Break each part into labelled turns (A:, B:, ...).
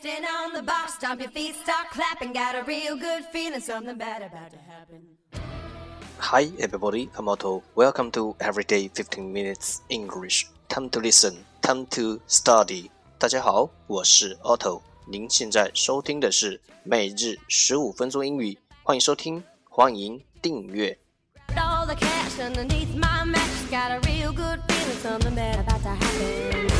A: Stand on the bar, stomp your feet, start clapping. Got a real good feeling, something bad about to happen.
B: Hi everybody, I'm Otto. Welcome to Everyday 15 Minutes English. Time to listen, time to study. 大家好，我是 Otto。您现在收听的是每日十五分钟英语，欢迎收听，欢迎订阅。
A: All the cash underneath my mattress. Got a real good feeling, something bad about to happen.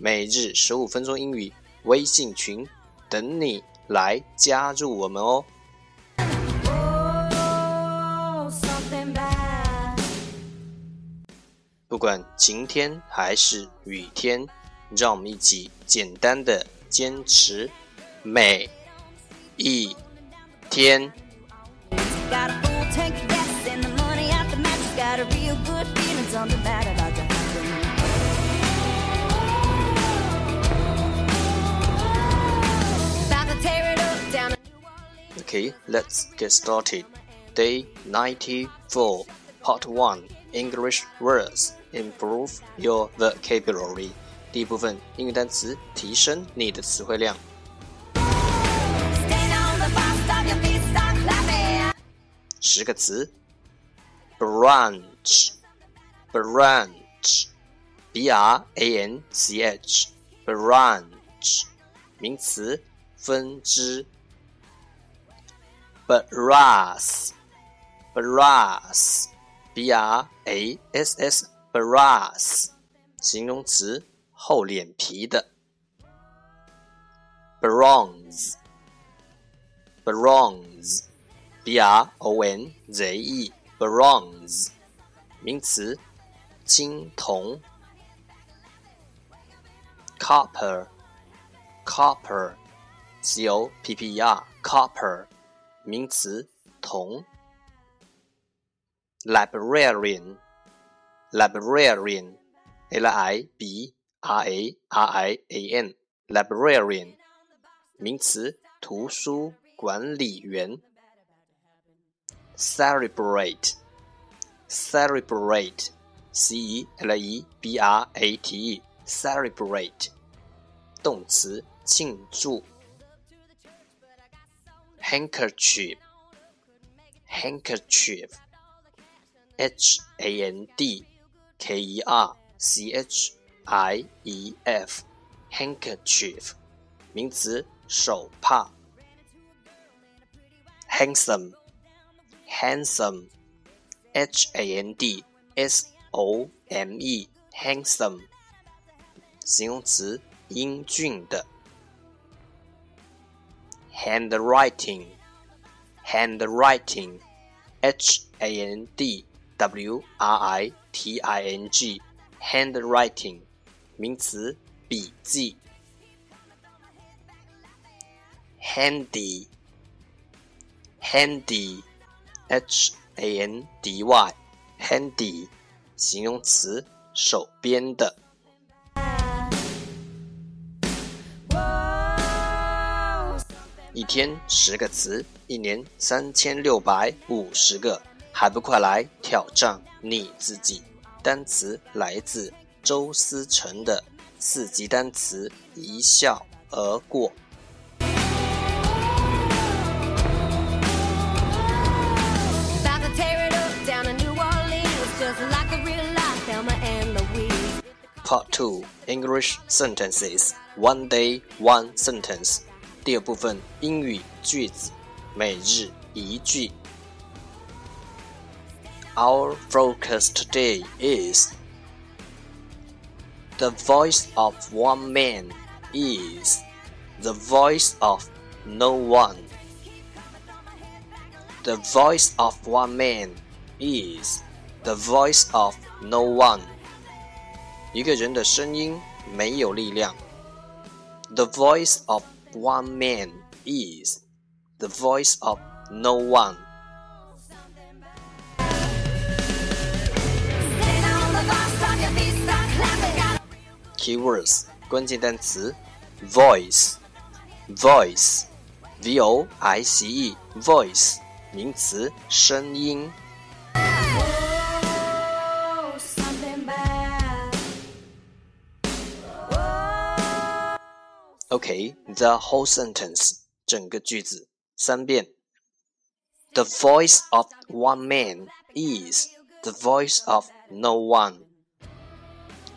B: 每日十五分钟英语微信群，等你来加入我们哦。
A: Oh.
B: 不管晴天还是雨天，让我们一起简单的坚持每一天。
A: Got a full tank of gas and the money out the mattress. Got a real good
B: Okay, let's get started. Day 94, Part 1 English words. Improve your vocabulary. 第一部分英语单词，提升你的词汇量。
A: Stand on the bus stop, your feet start clapping.
B: 十个词，branch，branch，b r a n c h，branch，名词，分支。 Brass，brass，b r a s s，brass，形容词，厚脸皮的。bronze，bronze。B R O N Z E bronze 名词，青铜。copper copper C O P P E R copper 名词，铜。librarian librarian L I B R A R I A N librarian 名词，图书管理员。celebrate celebrate c e l e b r a t e celebrate 动词庆祝 handkerchief handkerchief h a n d k e r c h i e f handkerchief 名词手帕 handsome handsome, h a n d s o m e, handsome，形容词，英俊的。 handwriting, handwriting, h a n d w r i t i n g, handwriting，名词，笔记。handy, handy。H A N D Y，handy，形容词，手边的。 一天十个词，一年三千六百五十个，还不快来挑战你自己？单词来自周思成的四级单词，一笑而过。Part Two English Sentences One Day One Sentence 第二部分英语句子，每日一句。Our focus today is the voice of one man is the voice of no one. The voice of one man is the voice of no one. 一个人的声音没有力量。The voice of one man is the voice of no one.
A: Sitting on the bus stop, your feet start clapping.
B: Keywords 关键单词 voice voice v o i c e voice 名词声音。 Okay, the whole sentence 整个句子三遍。The voice of one man is the voice of no one.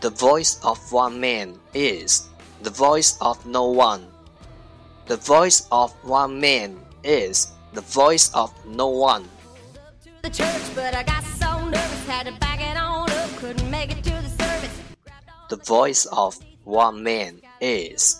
B: The voice of one man is the voice of no one. The voice of one man is the voice of no one.
A: To the church, but I got so nervous, had to back it on up, couldn't make it to the service.
B: The voice of one man is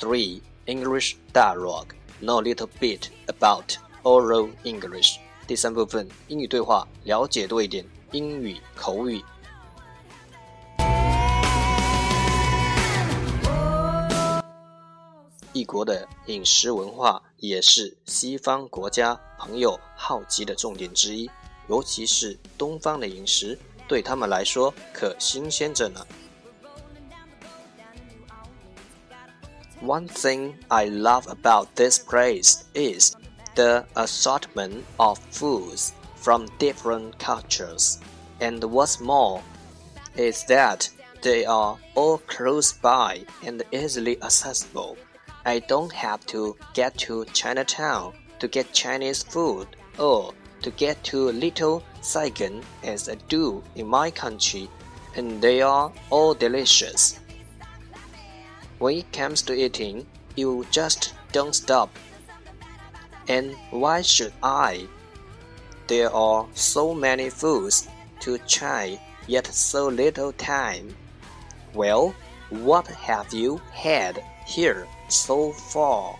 B: Three English Dialogue Know a little bit about oral English 第三部分英语对话，了解多一点英语口语。异国的饮食文化也是西方国家朋友好奇的重点之一，尤其是东方的饮食，对他们来说可新鲜着呢。One thing I love about this place is the assortment of foods from different cultures. And what's more, is that they are all close by and easily accessible. I don't have to get to Chinatown to get Chinese food or to get to Little Saigon as I do in my country, and they are all delicious. When it comes to eating, you just don't stop. And why should I? There are so many foods to try, yet so little time. Well, what have you had here so far?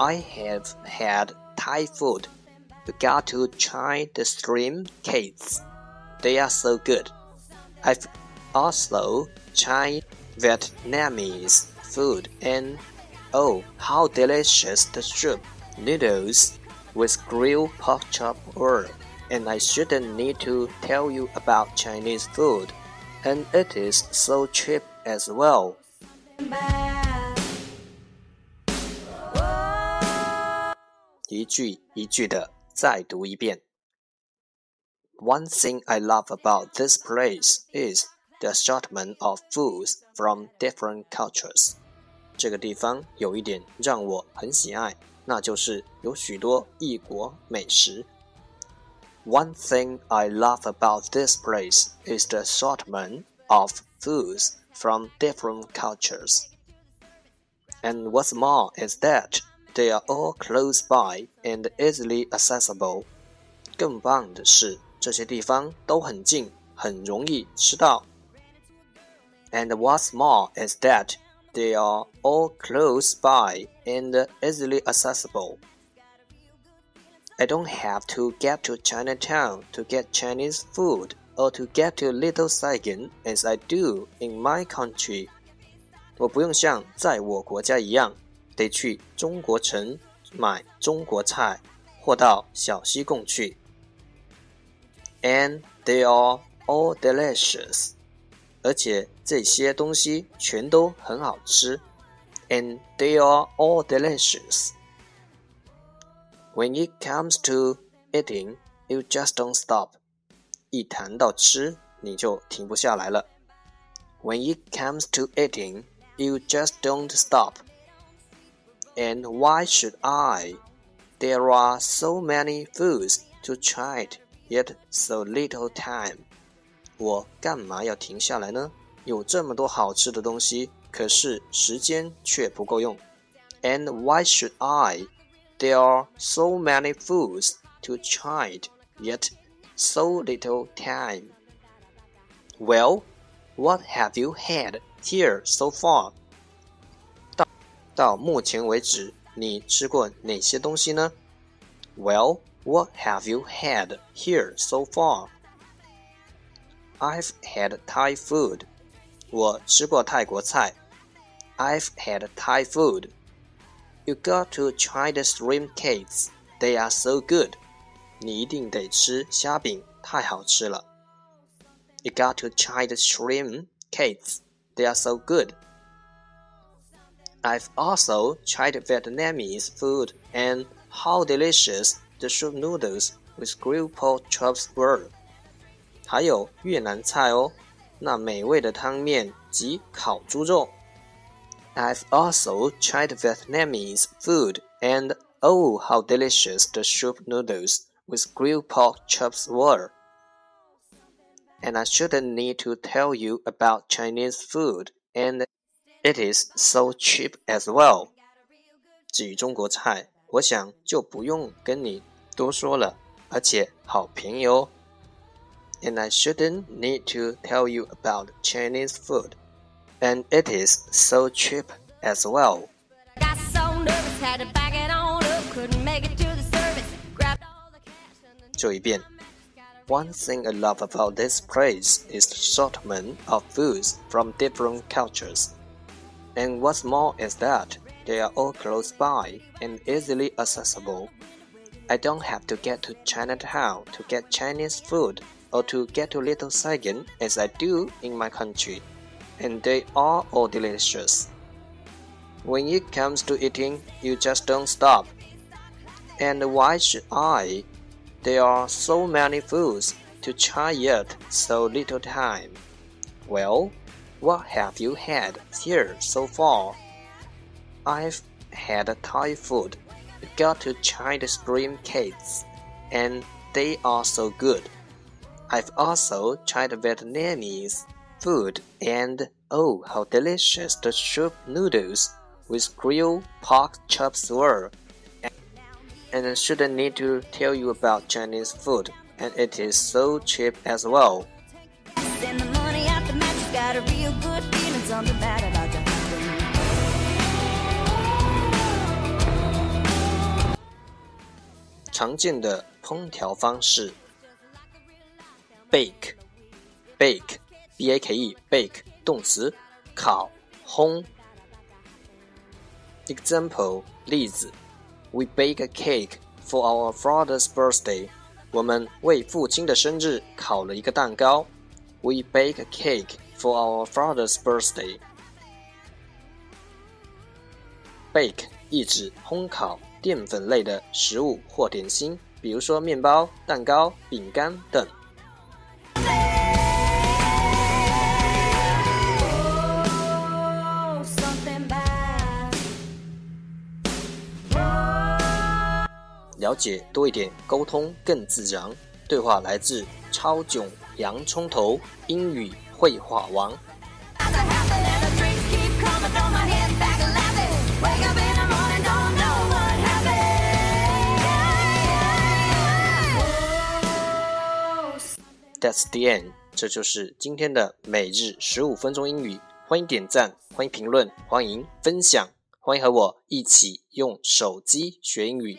B: I have had Thai food. You got to try the shrimp cakes. They are so good. I've also tried Vietnamese food and oh, how delicious the soup noodles with grilled pork chop were. And I shouldn't need to tell you about Chinese food. And it is so cheap as well.
A: bad.
B: 一句一句的再读一遍。One thing I love about this place is the assortment of foods from different cultures. 这个地方有一点让我很喜爱，那就是有许多异国美食。One thing I love about this place is the assortment of foods from different cultures. And what's more is that they are all close by and easily accessible. 更棒的是，这些地方都很近，很容易吃到。 And what's more is that they are all close by and easily accessible. I don't have to get to Chinatown to get Chinese food or to get to Little Saigon as I do in my country. 我不用像在我国家一样，得去中国城买中国菜，或到小西贡去。And they are all delicious， 而且这些东西全都很好吃。And they are all delicious. When it comes to eating, you just don't stop. 一谈到吃，你就停不下来了。When it comes to eating, you just don't stop. And why should I? There are so many foods to try it, yet so little time. 我干嘛要停下来呢？有这么多好吃的东西，可是时间却不够用。And why should I? There are so many foods to try, yet so little time. Well, what have you had here so far? 到到目前为止，你吃过哪些东西呢？Well, what have you had here so far? I've had Thai food. 我吃过泰国菜。I've had Thai food. You got to try the shrimp cakes. They are so good. 你一定得吃虾饼，太好吃了。You got to try the shrimp cakes. They are so good. I've also tried Vietnamese food and how delicious the soup noodles with grilled pork chops were. 还有越南菜哦，那美味的汤面及烤猪肉。I've also tried Vietnamese food and oh how delicious the soup noodles with grilled pork chops were. And I shouldn't need to tell you about Chinese food and it is so cheap as well. 至于中国菜，我想就不用跟你多说了，而且好便宜哦。 And I shouldn't need to tell you about Chinese food. And it is so cheap as well. One thing I love about this place is the assortment of foods from different cultures. And what's more is that they are all close by and easily accessible. I don't have to get to Chinatown to get Chinese food or to get to Little Saigon as I do in my country, and they are all delicious. When it comes to eating, you just don't stop. And why should I? There are so many foods to try yet so little time. Well, what have you had here so far? I've had Thai food. Got to try the spring cakes, and they are so good. I've also tried Vietnamese food and oh, how delicious the soup noodles with grilled pork chops were. And I shouldn't need to tell you about Chinese food, and it is so cheap as well. 常见的烹调方式 Bake bake b a k e bake 动词，烤烘。Example 例子：We bake a cake for our father's birthday。我们为父亲的生日烤了一个蛋糕。We bake a cake for our father's birthday。Bake 意指烘烤淀粉类的食物或点心，比如说面包、蛋糕、饼干等。了解多一点，沟通更自然。对话来自超囧洋葱头英语绘画王。That's the end。这就是今天的每日十五分钟英语。欢迎点赞，欢迎评论，欢迎分享，欢迎和我一起用手机学英语。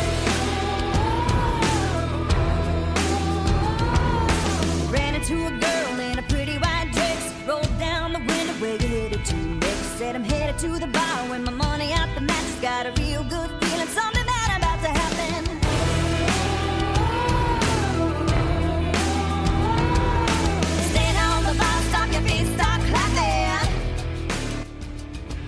B: to a girl in a pretty white dress. Rolled down the window where you headed to next. Said I'm headed to the bar when my money out the mattress. Got a real good feeling. Something